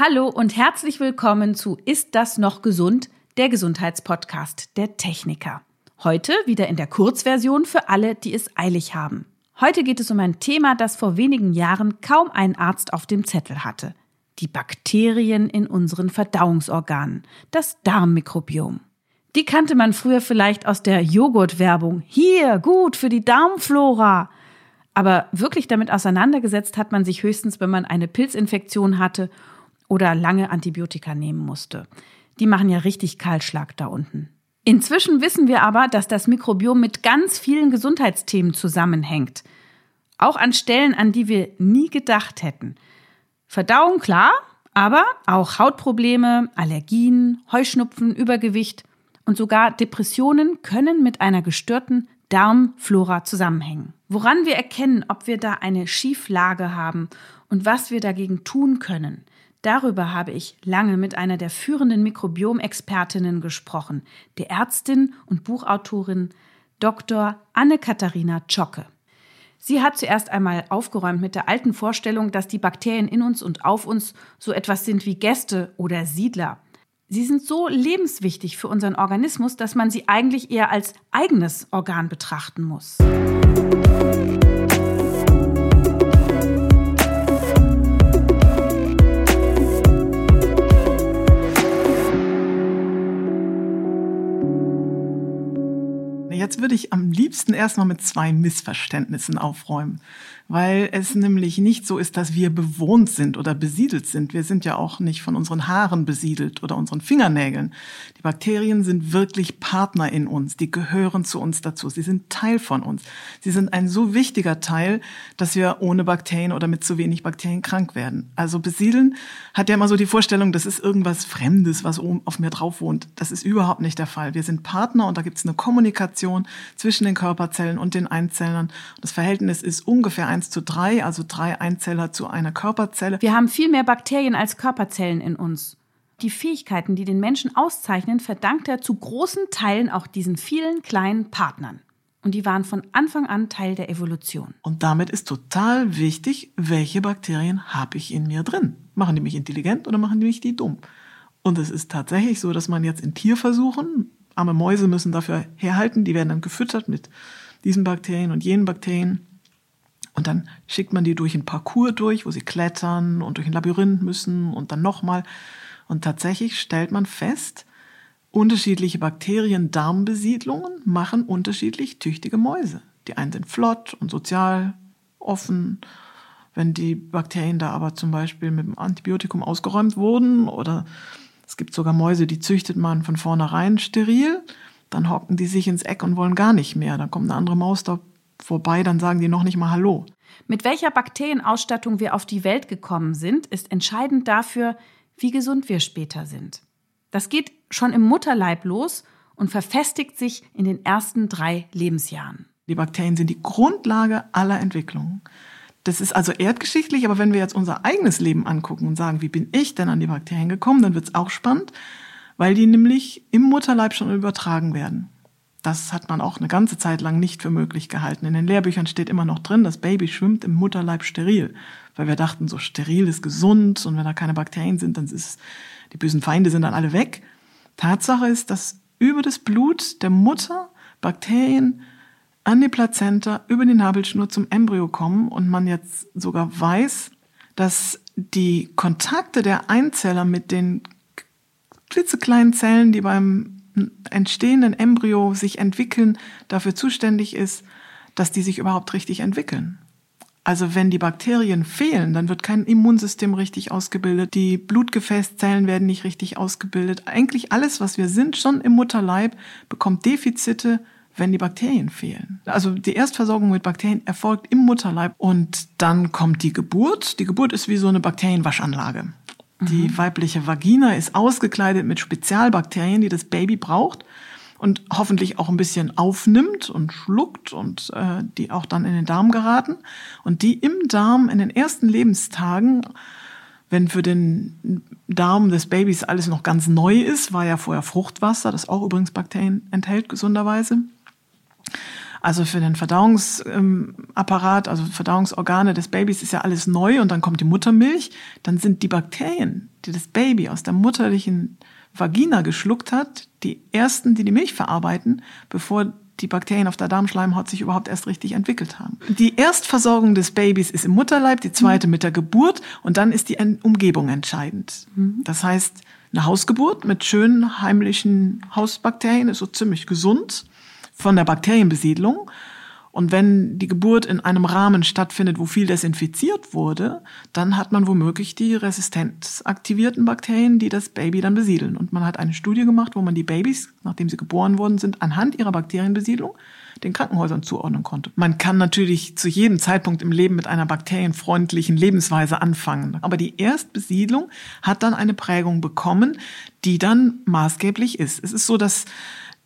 Hallo und herzlich willkommen zu Ist das noch gesund? Der Gesundheitspodcast der Techniker. Heute wieder in der Kurzversion für alle, die es eilig haben. Heute geht es um ein Thema, das vor wenigen Jahren kaum ein Arzt auf dem Zettel hatte. Die Bakterien in unseren Verdauungsorganen, das Darmmikrobiom. Die kannte man früher vielleicht aus der Joghurtwerbung. Hier, gut für die Darmflora. Aber wirklich damit auseinandergesetzt hat man sich höchstens, wenn man eine Pilzinfektion hatte oder lange Antibiotika nehmen musste. Die machen ja richtig Kahlschlag da unten. Inzwischen wissen wir aber, dass das Mikrobiom mit ganz vielen Gesundheitsthemen zusammenhängt. Auch an Stellen, an die wir nie gedacht hätten. Verdauung klar, aber auch Hautprobleme, Allergien, Heuschnupfen, Übergewicht und sogar Depressionen können mit einer gestörten Darmflora zusammenhängen. Woran wir erkennen, ob wir da eine Schieflage haben und was wir dagegen tun können, Darüber habe ich lange mit einer der führenden Mikrobiomexpertinnen gesprochen, der Ärztin und Buchautorin Dr. Anne-Katharina Zschocke. Sie hat zuerst einmal aufgeräumt mit der alten Vorstellung, dass die Bakterien in uns und auf uns so etwas sind wie Gäste oder Siedler. Sie sind so lebenswichtig für unseren Organismus, dass man sie eigentlich eher als eigenes Organ betrachten muss. Musik Jetzt würde ich am liebsten erstmal mit zwei Missverständnissen aufräumen, weil es nämlich nicht so ist, dass wir bewohnt sind oder besiedelt sind. Wir sind ja auch nicht von unseren Haaren besiedelt oder unseren Fingernägeln. Die Bakterien sind wirklich Partner in uns, die gehören zu uns dazu. Sie sind Teil von uns. Sie sind ein so wichtiger Teil, dass wir ohne Bakterien oder mit zu wenig Bakterien krank werden. Also besiedeln hat ja immer so die Vorstellung, das ist irgendwas Fremdes, was oben auf mir drauf wohnt. Das ist überhaupt nicht der Fall. Wir sind Partner und da gibt es eine Kommunikation Interaktion zwischen den Körperzellen und den Einzellern. Das Verhältnis ist ungefähr 1 zu 3, also drei Einzeller zu einer Körperzelle. Wir haben viel mehr Bakterien als Körperzellen in uns. Die Fähigkeiten, die den Menschen auszeichnen, verdankt er zu großen Teilen auch diesen vielen kleinen Partnern. Und die waren von Anfang an Teil der Evolution. Und damit ist total wichtig, welche Bakterien habe ich in mir drin. Machen die mich intelligent oder machen die mich die dumm? Und es ist tatsächlich so, dass man jetzt in Tierversuchen arme Mäuse müssen dafür herhalten, die werden dann gefüttert mit diesen Bakterien und jenen Bakterien. Und dann schickt man die durch ein Parcours durch, wo sie klettern und durch ein Labyrinth müssen und dann nochmal. Und tatsächlich stellt man fest, unterschiedliche Bakterien-Darmbesiedlungen machen unterschiedlich tüchtige Mäuse. Die einen sind flott und sozial, offen. Wenn die Bakterien da aber zum Beispiel mit dem Antibiotikum ausgeräumt wurden oder es gibt sogar Mäuse, die züchtet man von vornherein steril. Dann hocken die sich ins Eck und wollen gar nicht mehr. Dann kommt eine andere Maus da vorbei, dann sagen die noch nicht mal Hallo. Mit welcher Bakterienausstattung wir auf die Welt gekommen sind, ist entscheidend dafür, wie gesund wir später sind. Das geht schon im Mutterleib los und verfestigt sich in den ersten drei Lebensjahren. Die Bakterien sind die Grundlage aller Entwicklungen. Das ist also erdgeschichtlich, aber wenn wir jetzt unser eigenes Leben angucken und sagen, wie bin ich denn an die Bakterien gekommen, dann wird es auch spannend, weil die nämlich im Mutterleib schon übertragen werden. Das hat man auch eine ganze Zeit lang nicht für möglich gehalten. In den Lehrbüchern steht immer noch drin, das Baby schwimmt im Mutterleib steril, weil wir dachten, so steril ist gesund und wenn da keine Bakterien sind, dann ist die bösen Feinde sind dann alle weg. Tatsache ist, dass über das Blut der Mutter Bakterien an die Plazenta über die Nabelschnur zum Embryo kommen und man jetzt sogar weiß, dass die Kontakte der Einzeller mit den klitzekleinen Zellen, die beim entstehenden Embryo sich entwickeln, dafür zuständig ist, dass die sich überhaupt richtig entwickeln. Also wenn die Bakterien fehlen, dann wird kein Immunsystem richtig ausgebildet, die Blutgefäßzellen werden nicht richtig ausgebildet. Eigentlich alles, was wir sind, schon im Mutterleib, bekommt Defizite, wenn die Bakterien fehlen. Also die Erstversorgung mit Bakterien erfolgt im Mutterleib und dann kommt die Geburt. Die Geburt ist wie so eine Bakterienwaschanlage. Die mhm. weibliche Vagina ist ausgekleidet mit Spezialbakterien, die das Baby braucht und hoffentlich auch ein bisschen aufnimmt und schluckt und äh, die auch dann in den Darm geraten und die im Darm in den ersten Lebenstagen wenn für den Darm des Babys alles noch ganz neu ist, war ja vorher Fruchtwasser, das auch übrigens Bakterien enthält, gesunderweise. Also für den Verdauungsapparat, also Verdauungsorgane des Babys ist ja alles neu und dann kommt die Muttermilch. Dann sind die Bakterien, die das Baby aus der mutterlichen Vagina geschluckt hat, die ersten, die die Milch verarbeiten, bevor die Bakterien auf der Darmschleimhaut sich überhaupt erst richtig entwickelt haben. Die Erstversorgung des Babys ist im Mutterleib, die zweite mit der Geburt und dann ist die Umgebung entscheidend. Mhm. Das heißt, eine Hausgeburt mit schönen heimlichen Hausbakterien ist so ziemlich gesund von der Bakterienbesiedlung. Und wenn die Geburt in einem Rahmen stattfindet, wo viel desinfiziert wurde, dann hat man womöglich die resistenzaktivierten Bakterien, die das Baby dann besiedeln. Und man hat eine Studie gemacht, wo man die Babys, nachdem sie geboren worden sind, anhand ihrer Bakterienbesiedlung den Krankenhäusern zuordnen konnte. Man kann natürlich zu jedem Zeitpunkt im Leben mit einer bakterienfreundlichen Lebensweise anfangen. Aber die Erstbesiedlung hat dann eine Prägung bekommen, die dann maßgeblich ist. Es ist so, dass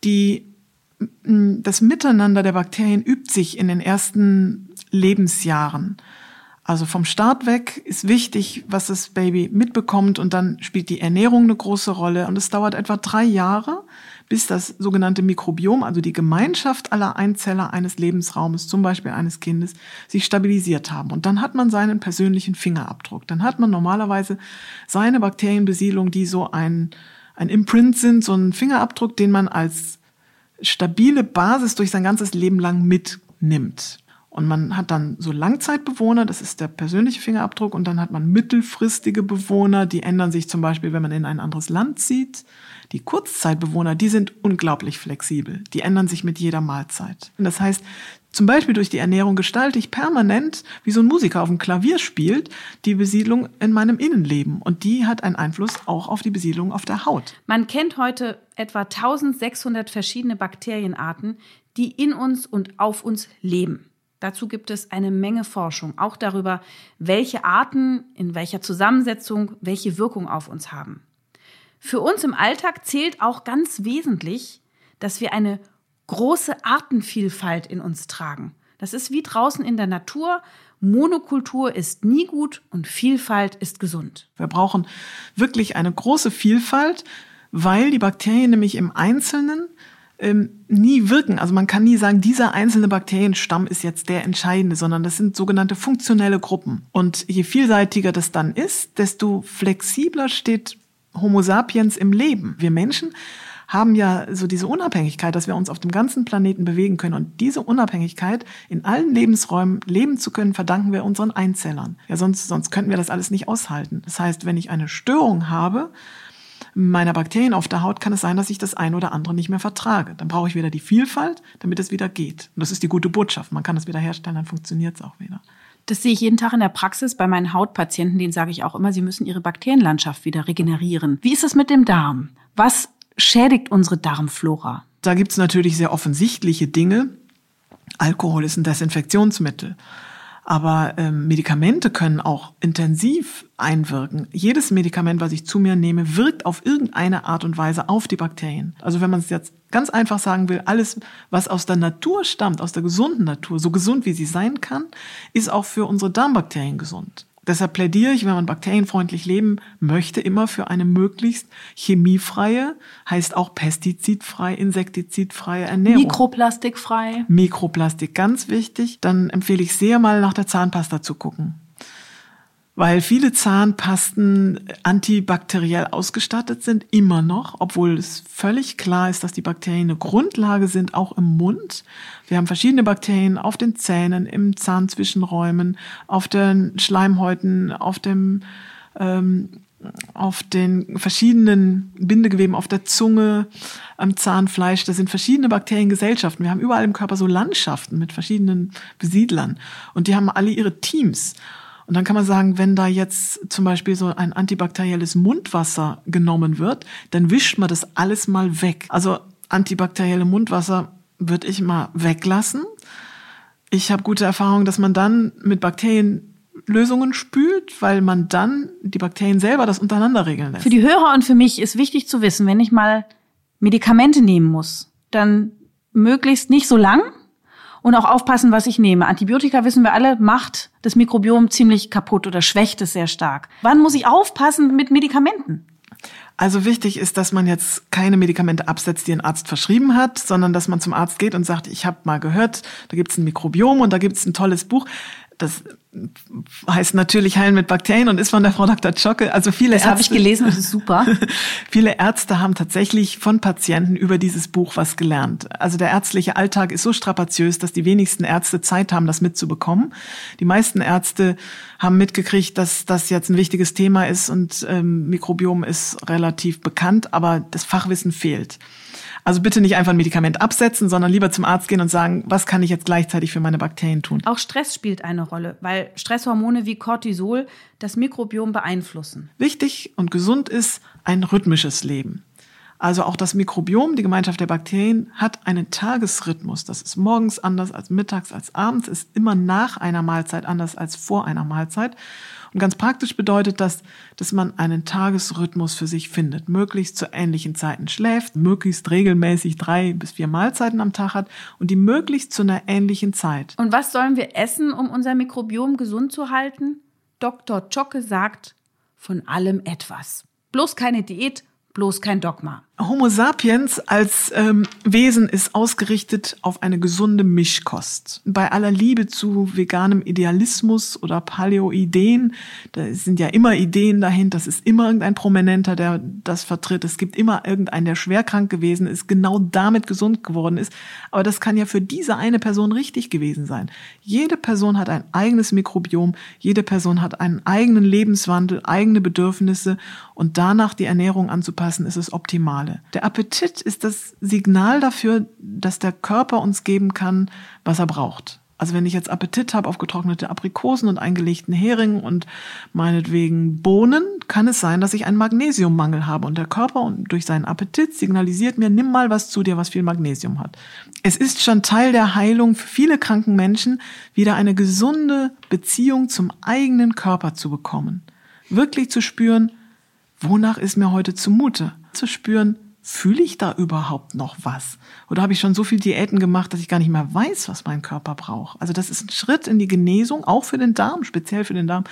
die das Miteinander der Bakterien übt sich in den ersten Lebensjahren. Also vom Start weg ist wichtig, was das Baby mitbekommt und dann spielt die Ernährung eine große Rolle und es dauert etwa drei Jahre, bis das sogenannte Mikrobiom, also die Gemeinschaft aller Einzeller eines Lebensraumes, zum Beispiel eines Kindes, sich stabilisiert haben. Und dann hat man seinen persönlichen Fingerabdruck. Dann hat man normalerweise seine Bakterienbesiedlung, die so ein, ein Imprint sind, so ein Fingerabdruck, den man als stabile Basis durch sein ganzes Leben lang mitnimmt. Und man hat dann so Langzeitbewohner, das ist der persönliche Fingerabdruck, und dann hat man mittelfristige Bewohner, die ändern sich zum Beispiel, wenn man in ein anderes Land zieht. Die Kurzzeitbewohner, die sind unglaublich flexibel. Die ändern sich mit jeder Mahlzeit. Und das heißt, zum Beispiel durch die Ernährung gestalte ich permanent, wie so ein Musiker auf dem Klavier spielt, die Besiedlung in meinem Innenleben. Und die hat einen Einfluss auch auf die Besiedlung auf der Haut. Man kennt heute etwa 1600 verschiedene Bakterienarten, die in uns und auf uns leben. Dazu gibt es eine Menge Forschung, auch darüber, welche Arten in welcher Zusammensetzung welche Wirkung auf uns haben. Für uns im Alltag zählt auch ganz wesentlich, dass wir eine große Artenvielfalt in uns tragen. Das ist wie draußen in der Natur. Monokultur ist nie gut und Vielfalt ist gesund. Wir brauchen wirklich eine große Vielfalt, weil die Bakterien nämlich im Einzelnen ähm, nie wirken. Also man kann nie sagen, dieser einzelne Bakterienstamm ist jetzt der entscheidende, sondern das sind sogenannte funktionelle Gruppen. Und je vielseitiger das dann ist, desto flexibler steht Homo sapiens im Leben. Wir Menschen haben ja so diese Unabhängigkeit, dass wir uns auf dem ganzen Planeten bewegen können. Und diese Unabhängigkeit in allen Lebensräumen leben zu können, verdanken wir unseren Einzellern. Ja, sonst, sonst könnten wir das alles nicht aushalten. Das heißt, wenn ich eine Störung habe, meiner Bakterien auf der Haut kann es sein, dass ich das ein oder andere nicht mehr vertrage. Dann brauche ich wieder die Vielfalt, damit es wieder geht. Und das ist die gute Botschaft. Man kann es wieder herstellen, dann funktioniert es auch wieder. Das sehe ich jeden Tag in der Praxis bei meinen Hautpatienten, denen sage ich auch immer, sie müssen ihre Bakterienlandschaft wieder regenerieren. Wie ist es mit dem Darm? Was schädigt unsere Darmflora? Da gibt es natürlich sehr offensichtliche Dinge. Alkohol ist ein Desinfektionsmittel. Aber ähm, Medikamente können auch intensiv einwirken. Jedes Medikament, was ich zu mir nehme, wirkt auf irgendeine Art und Weise auf die Bakterien. Also wenn man es jetzt ganz einfach sagen will, alles, was aus der Natur stammt, aus der gesunden Natur, so gesund wie sie sein kann, ist auch für unsere Darmbakterien gesund. Deshalb plädiere ich, wenn man bakterienfreundlich leben möchte, immer für eine möglichst chemiefreie, heißt auch pestizidfrei, insektizidfreie Ernährung. Mikroplastikfrei. Mikroplastik, ganz wichtig. Dann empfehle ich sehr mal nach der Zahnpasta zu gucken weil viele Zahnpasten antibakteriell ausgestattet sind, immer noch, obwohl es völlig klar ist, dass die Bakterien eine Grundlage sind, auch im Mund. Wir haben verschiedene Bakterien auf den Zähnen, im Zahnzwischenräumen, auf den Schleimhäuten, auf dem ähm, auf den verschiedenen Bindegeweben, auf der Zunge, am Zahnfleisch. Das sind verschiedene Bakteriengesellschaften. Wir haben überall im Körper so Landschaften mit verschiedenen Besiedlern. Und die haben alle ihre Teams. Und dann kann man sagen, wenn da jetzt zum Beispiel so ein antibakterielles Mundwasser genommen wird, dann wischt man das alles mal weg. Also antibakterielle Mundwasser würde ich mal weglassen. Ich habe gute Erfahrungen, dass man dann mit Bakterienlösungen spült, weil man dann die Bakterien selber das untereinander regeln lässt. Für die Hörer und für mich ist wichtig zu wissen, wenn ich mal Medikamente nehmen muss, dann möglichst nicht so lang, und auch aufpassen, was ich nehme. Antibiotika, wissen wir alle, macht das Mikrobiom ziemlich kaputt oder schwächt es sehr stark. Wann muss ich aufpassen mit Medikamenten? Also wichtig ist, dass man jetzt keine Medikamente absetzt, die ein Arzt verschrieben hat, sondern dass man zum Arzt geht und sagt, ich habe mal gehört, da gibt es ein Mikrobiom und da gibt es ein tolles Buch. Das heißt natürlich Heilen mit Bakterien und ist von der Frau Dr. Zschocke. Also viele das habe ich gelesen, das ist super. viele Ärzte haben tatsächlich von Patienten über dieses Buch was gelernt. Also der ärztliche Alltag ist so strapaziös, dass die wenigsten Ärzte Zeit haben, das mitzubekommen. Die meisten Ärzte haben mitgekriegt, dass das jetzt ein wichtiges Thema ist und ähm, Mikrobiom ist relativ bekannt, aber das Fachwissen fehlt. Also bitte nicht einfach ein Medikament absetzen, sondern lieber zum Arzt gehen und sagen, was kann ich jetzt gleichzeitig für meine Bakterien tun. Auch Stress spielt eine Rolle, weil Stresshormone wie Cortisol das Mikrobiom beeinflussen. Wichtig und gesund ist ein rhythmisches Leben. Also auch das Mikrobiom, die Gemeinschaft der Bakterien, hat einen Tagesrhythmus. Das ist morgens anders als mittags, als abends, ist immer nach einer Mahlzeit anders als vor einer Mahlzeit. Und ganz praktisch bedeutet das, dass man einen Tagesrhythmus für sich findet, möglichst zu ähnlichen Zeiten schläft, möglichst regelmäßig drei bis vier Mahlzeiten am Tag hat und die möglichst zu einer ähnlichen Zeit. Und was sollen wir essen, um unser Mikrobiom gesund zu halten? Dr. Zschocke sagt, von allem etwas. Bloß keine Diät, bloß kein Dogma. Homo sapiens als ähm, Wesen ist ausgerichtet auf eine gesunde Mischkost. Bei aller Liebe zu veganem Idealismus oder Paleoideen, da sind ja immer Ideen dahinter, das ist immer irgendein Prominenter, der das vertritt. Es gibt immer irgendeinen, der schwer krank gewesen ist, genau damit gesund geworden ist. Aber das kann ja für diese eine Person richtig gewesen sein. Jede Person hat ein eigenes Mikrobiom, jede Person hat einen eigenen Lebenswandel, eigene Bedürfnisse und danach die Ernährung anzupassen, ist es optimal. Signale. Der Appetit ist das Signal dafür, dass der Körper uns geben kann, was er braucht. Also wenn ich jetzt Appetit habe auf getrocknete Aprikosen und eingelegten Hering und meinetwegen Bohnen, kann es sein, dass ich einen Magnesiummangel habe und der Körper durch seinen Appetit signalisiert mir, nimm mal was zu dir, was viel Magnesium hat. Es ist schon Teil der Heilung für viele kranken Menschen, wieder eine gesunde Beziehung zum eigenen Körper zu bekommen. Wirklich zu spüren, wonach ist mir heute zumute? Zu spüren, fühle ich da überhaupt noch was? Oder habe ich schon so viel Diäten gemacht, dass ich gar nicht mehr weiß, was mein Körper braucht? Also das ist ein Schritt in die Genesung, auch für den Darm, speziell für den Darm,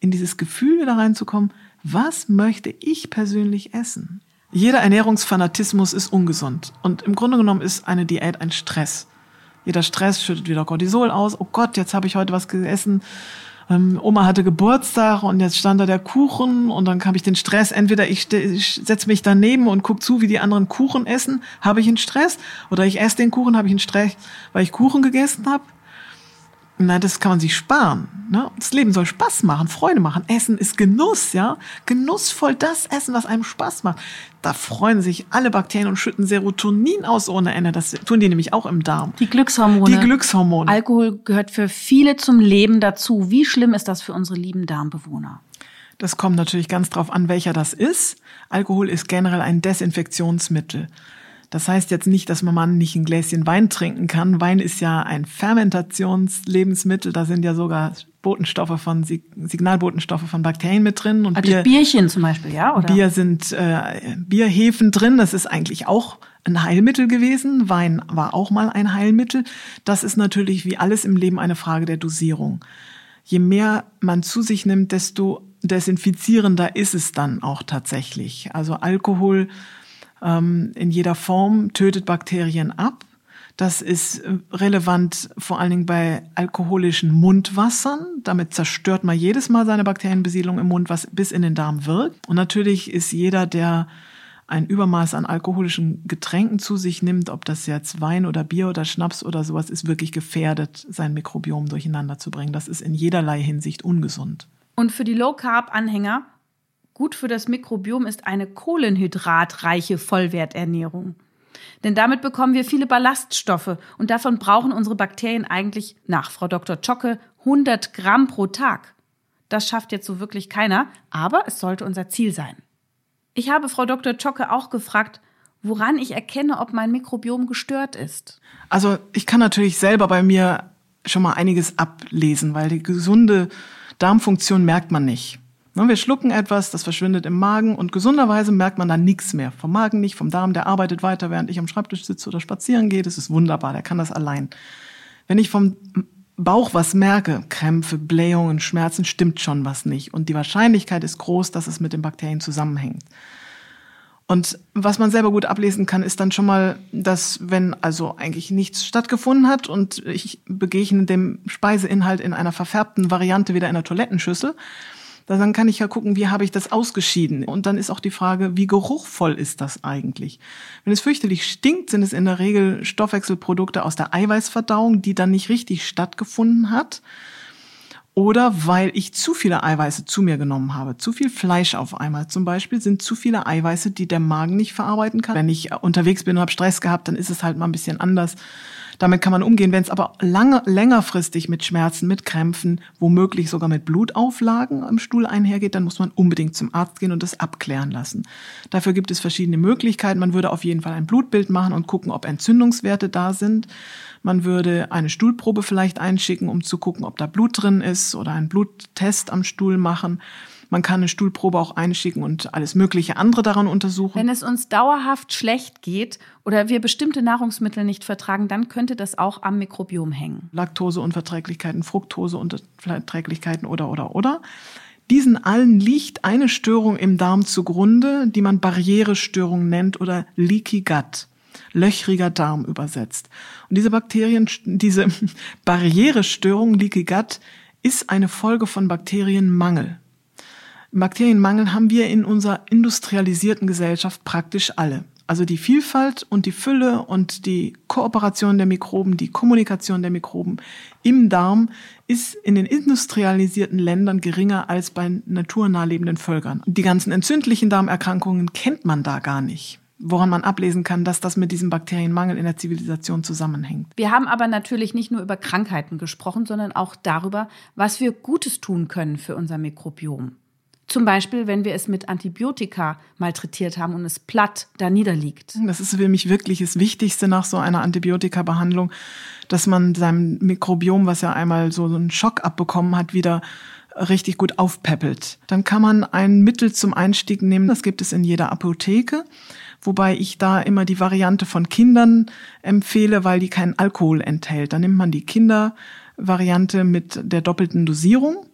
in dieses Gefühl wieder reinzukommen, was möchte ich persönlich essen? Jeder Ernährungsfanatismus ist ungesund. Und im Grunde genommen ist eine Diät ein Stress. Jeder Stress schüttet wieder Cortisol aus. Oh Gott, jetzt habe ich heute was gegessen, ähm, Oma hatte Geburtstag und jetzt stand da der Kuchen und dann habe ich den Stress. Entweder ich, ich setze mich daneben und guck zu, wie die anderen Kuchen essen, habe ich einen Stress, oder ich esse den Kuchen, habe ich einen Stress, weil ich Kuchen gegessen habe. Nein, das kann man sich sparen. Ne? Das Leben soll Spaß machen, Freude machen. Essen ist Genuss, ja. Genussvoll das Essen, was einem Spaß macht. Da freuen sich alle Bakterien und schütten Serotonin aus ohne Ende. Das tun die nämlich auch im Darm. Die Glückshormone. Die Glückshormone. Alkohol gehört für viele zum Leben dazu. Wie schlimm ist das für unsere lieben Darmbewohner? Das kommt natürlich ganz drauf an, welcher das ist. Alkohol ist generell ein Desinfektionsmittel. Das heißt jetzt nicht, dass man nicht ein Gläschen Wein trinken kann. Wein ist ja ein Fermentationslebensmittel. Da sind ja sogar Botenstoffe von Signalbotenstoffe von Bakterien mit drin und also Bier, Bierchen zum Beispiel, ja? Oder? Bier sind äh, Bierhefen drin. Das ist eigentlich auch ein Heilmittel gewesen. Wein war auch mal ein Heilmittel. Das ist natürlich wie alles im Leben eine Frage der Dosierung. Je mehr man zu sich nimmt, desto desinfizierender ist es dann auch tatsächlich. Also Alkohol ähm, in jeder Form, tötet Bakterien ab. Das ist äh, relevant vor allen Dingen bei alkoholischen Mundwassern. Damit zerstört man jedes Mal seine Bakterienbesiedlung im Mund, was bis in den Darm wirkt. Und natürlich ist jeder, der ein Übermaß an alkoholischen Getränken zu sich nimmt, ob das jetzt Wein oder Bier oder Schnaps oder sowas ist, wirklich gefährdet, sein Mikrobiom durcheinander zu bringen. Das ist in jederlei Hinsicht ungesund. Und für die Low-Carb-Anhänger Gut für das Mikrobiom ist eine kohlenhydratreiche Vollwerternährung. Denn damit bekommen wir viele Ballaststoffe und davon brauchen unsere Bakterien eigentlich nach Frau Dr. Zschocke 100 Gramm pro Tag. Das schafft jetzt so wirklich keiner, aber es sollte unser Ziel sein. Ich habe Frau Dr. Zschocke auch gefragt, woran ich erkenne, ob mein Mikrobiom gestört ist. Also ich kann natürlich selber bei mir schon mal einiges ablesen, weil die gesunde Darmfunktion merkt man nicht. Wir schlucken etwas, das verschwindet im Magen und gesunderweise merkt man dann nichts mehr. Vom Magen nicht, vom Darm, der arbeitet weiter, während ich am Schreibtisch sitze oder spazieren gehe. Das ist wunderbar, der kann das allein. Wenn ich vom Bauch was merke, Krämpfe, Blähungen, Schmerzen, stimmt schon was nicht. Und die Wahrscheinlichkeit ist groß, dass es mit den Bakterien zusammenhängt. Und was man selber gut ablesen kann, ist dann schon mal, dass wenn also eigentlich nichts stattgefunden hat und ich begegne dem Speiseinhalt in einer verfärbten Variante wieder in der Toilettenschüssel, dann kann ich ja gucken, wie habe ich das ausgeschieden. Und dann ist auch die Frage, wie geruchvoll ist das eigentlich? Wenn es fürchterlich stinkt, sind es in der Regel Stoffwechselprodukte aus der Eiweißverdauung, die dann nicht richtig stattgefunden hat oder weil ich zu viele Eiweiße zu mir genommen habe. Zu viel Fleisch auf einmal zum Beispiel sind zu viele Eiweiße, die der Magen nicht verarbeiten kann. Wenn ich unterwegs bin und habe Stress gehabt, dann ist es halt mal ein bisschen anders. Damit kann man umgehen. Wenn es aber lange, längerfristig mit Schmerzen, mit Krämpfen, womöglich sogar mit Blutauflagen im Stuhl einhergeht, dann muss man unbedingt zum Arzt gehen und das abklären lassen. Dafür gibt es verschiedene Möglichkeiten. Man würde auf jeden Fall ein Blutbild machen und gucken, ob Entzündungswerte da sind. Man würde eine Stuhlprobe vielleicht einschicken, um zu gucken, ob da Blut drin ist oder einen Bluttest am Stuhl machen. Man kann eine Stuhlprobe auch einschicken und alles mögliche andere daran untersuchen. Wenn es uns dauerhaft schlecht geht oder wir bestimmte Nahrungsmittel nicht vertragen, dann könnte das auch am Mikrobiom hängen. Laktoseunverträglichkeiten, Fructoseunverträglichkeiten oder oder oder. Diesen allen liegt eine Störung im Darm zugrunde, die man Barrierestörung nennt oder Leaky Gut löchriger Darm übersetzt. Und diese Bakterien, diese Barrierestörung, Leaky Gut, ist eine Folge von Bakterienmangel. Bakterienmangel haben wir in unserer industrialisierten Gesellschaft praktisch alle. Also die Vielfalt und die Fülle und die Kooperation der Mikroben, die Kommunikation der Mikroben im Darm ist in den industrialisierten Ländern geringer als bei naturnah lebenden Völkern. Die ganzen entzündlichen Darmerkrankungen kennt man da gar nicht woran man ablesen kann, dass das mit diesem Bakterienmangel in der Zivilisation zusammenhängt. Wir haben aber natürlich nicht nur über Krankheiten gesprochen, sondern auch darüber, was wir Gutes tun können für unser Mikrobiom. Zum Beispiel, wenn wir es mit Antibiotika malträtiert haben und es platt da niederliegt. Das ist für mich wirklich das Wichtigste nach so einer Antibiotika-Behandlung, dass man seinem Mikrobiom, was ja einmal so einen Schock abbekommen hat, wieder richtig gut aufpeppelt. Dann kann man ein Mittel zum Einstieg nehmen, das gibt es in jeder Apotheke wobei ich da immer die Variante von Kindern empfehle, weil die keinen Alkohol enthält. Dann nimmt man die Kindervariante mit der doppelten Dosierung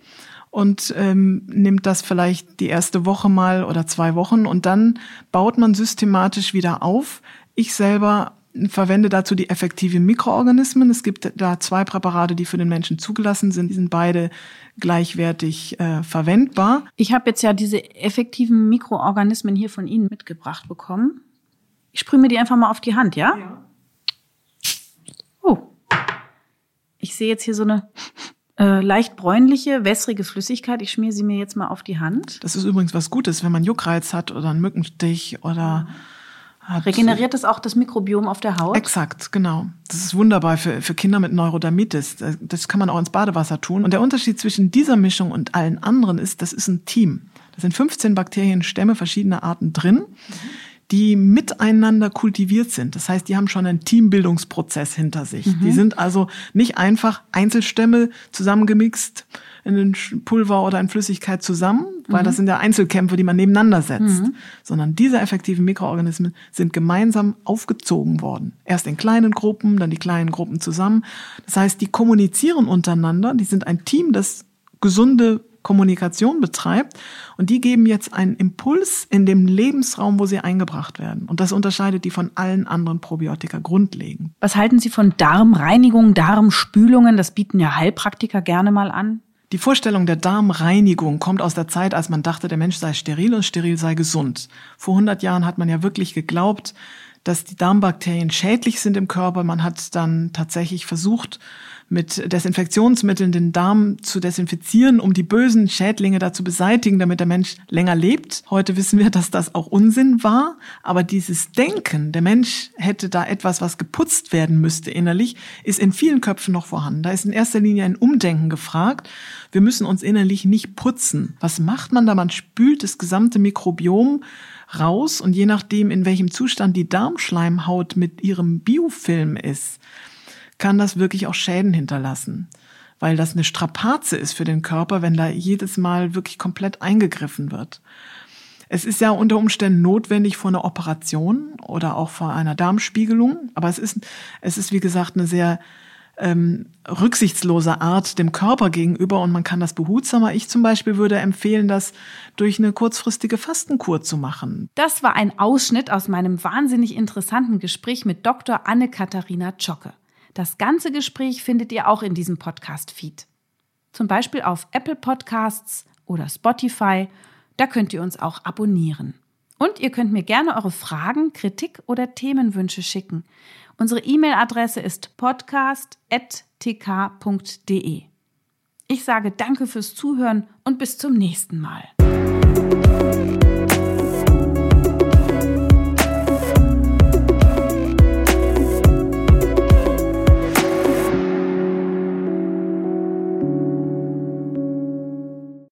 und ähm, nimmt das vielleicht die erste Woche mal oder zwei Wochen und dann baut man systematisch wieder auf. Ich selber verwende dazu die effektiven Mikroorganismen. Es gibt da zwei Präparate, die für den Menschen zugelassen sind. Die sind beide gleichwertig äh, verwendbar. Ich habe jetzt ja diese effektiven Mikroorganismen hier von Ihnen mitgebracht bekommen. Ich sprühe mir die einfach mal auf die Hand, ja? Ja. Oh. Ich sehe jetzt hier so eine äh, leicht bräunliche, wässrige Flüssigkeit. Ich schmier sie mir jetzt mal auf die Hand. Das ist übrigens was Gutes, wenn man Juckreiz hat oder einen Mückenstich oder mhm hat Regeneriert es auch das Mikrobiom auf der Haut? Exakt, genau. Das ist wunderbar für, für Kinder mit Neurodermitis. Das kann man auch ins Badewasser tun. Und der Unterschied zwischen dieser Mischung und allen anderen ist, das ist ein Team. Da sind 15 Bakterienstämme verschiedener Arten drin, die miteinander kultiviert sind. Das heißt, die haben schon einen Teambildungsprozess hinter sich. Mhm. Die sind also nicht einfach Einzelstämme zusammengemixt in ein Pulver oder in Flüssigkeit zusammen, weil mhm. das sind ja Einzelkämpfe, die man nebeneinander setzt, mhm. sondern diese effektiven Mikroorganismen sind gemeinsam aufgezogen worden. Erst in kleinen Gruppen, dann die kleinen Gruppen zusammen. Das heißt, die kommunizieren untereinander, die sind ein Team, das gesunde Kommunikation betreibt und die geben jetzt einen Impuls in dem Lebensraum, wo sie eingebracht werden. Und das unterscheidet die von allen anderen Probiotika grundlegend. Was halten Sie von Darmreinigung, Darmspülungen? Das bieten ja Heilpraktiker gerne mal an. Die Vorstellung der Darmreinigung kommt aus der Zeit, als man dachte, der Mensch sei steril und steril sei gesund. Vor 100 Jahren hat man ja wirklich geglaubt, dass die Darmbakterien schädlich sind im Körper. Man hat dann tatsächlich versucht, mit Desinfektionsmitteln den Darm zu desinfizieren, um die bösen Schädlinge da zu beseitigen, damit der Mensch länger lebt. Heute wissen wir, dass das auch Unsinn war. Aber dieses Denken, der Mensch hätte da etwas, was geputzt werden müsste innerlich, ist in vielen Köpfen noch vorhanden. Da ist in erster Linie ein Umdenken gefragt. Wir müssen uns innerlich nicht putzen. Was macht man da? Man spült das gesamte Mikrobiom raus und je nachdem, in welchem Zustand die Darmschleimhaut mit ihrem Biofilm ist, kann das wirklich auch Schäden hinterlassen, weil das eine Strapaze ist für den Körper, wenn da jedes Mal wirklich komplett eingegriffen wird. Es ist ja unter Umständen notwendig vor einer Operation oder auch vor einer Darmspiegelung, aber es ist, es ist wie gesagt eine sehr ähm, rücksichtsloser Art dem Körper gegenüber und man kann das behutsamer. Ich zum Beispiel würde empfehlen, das durch eine kurzfristige Fastenkur zu machen. Das war ein Ausschnitt aus meinem wahnsinnig interessanten Gespräch mit Dr. Anne-Katharina Zschocke. Das ganze Gespräch findet ihr auch in diesem Podcast-Feed. Zum Beispiel auf Apple Podcasts oder Spotify. Da könnt ihr uns auch abonnieren. Und ihr könnt mir gerne eure Fragen, Kritik oder Themenwünsche schicken. Unsere E-Mail-Adresse ist podcast.tk.de. Ich sage danke fürs Zuhören und bis zum nächsten Mal.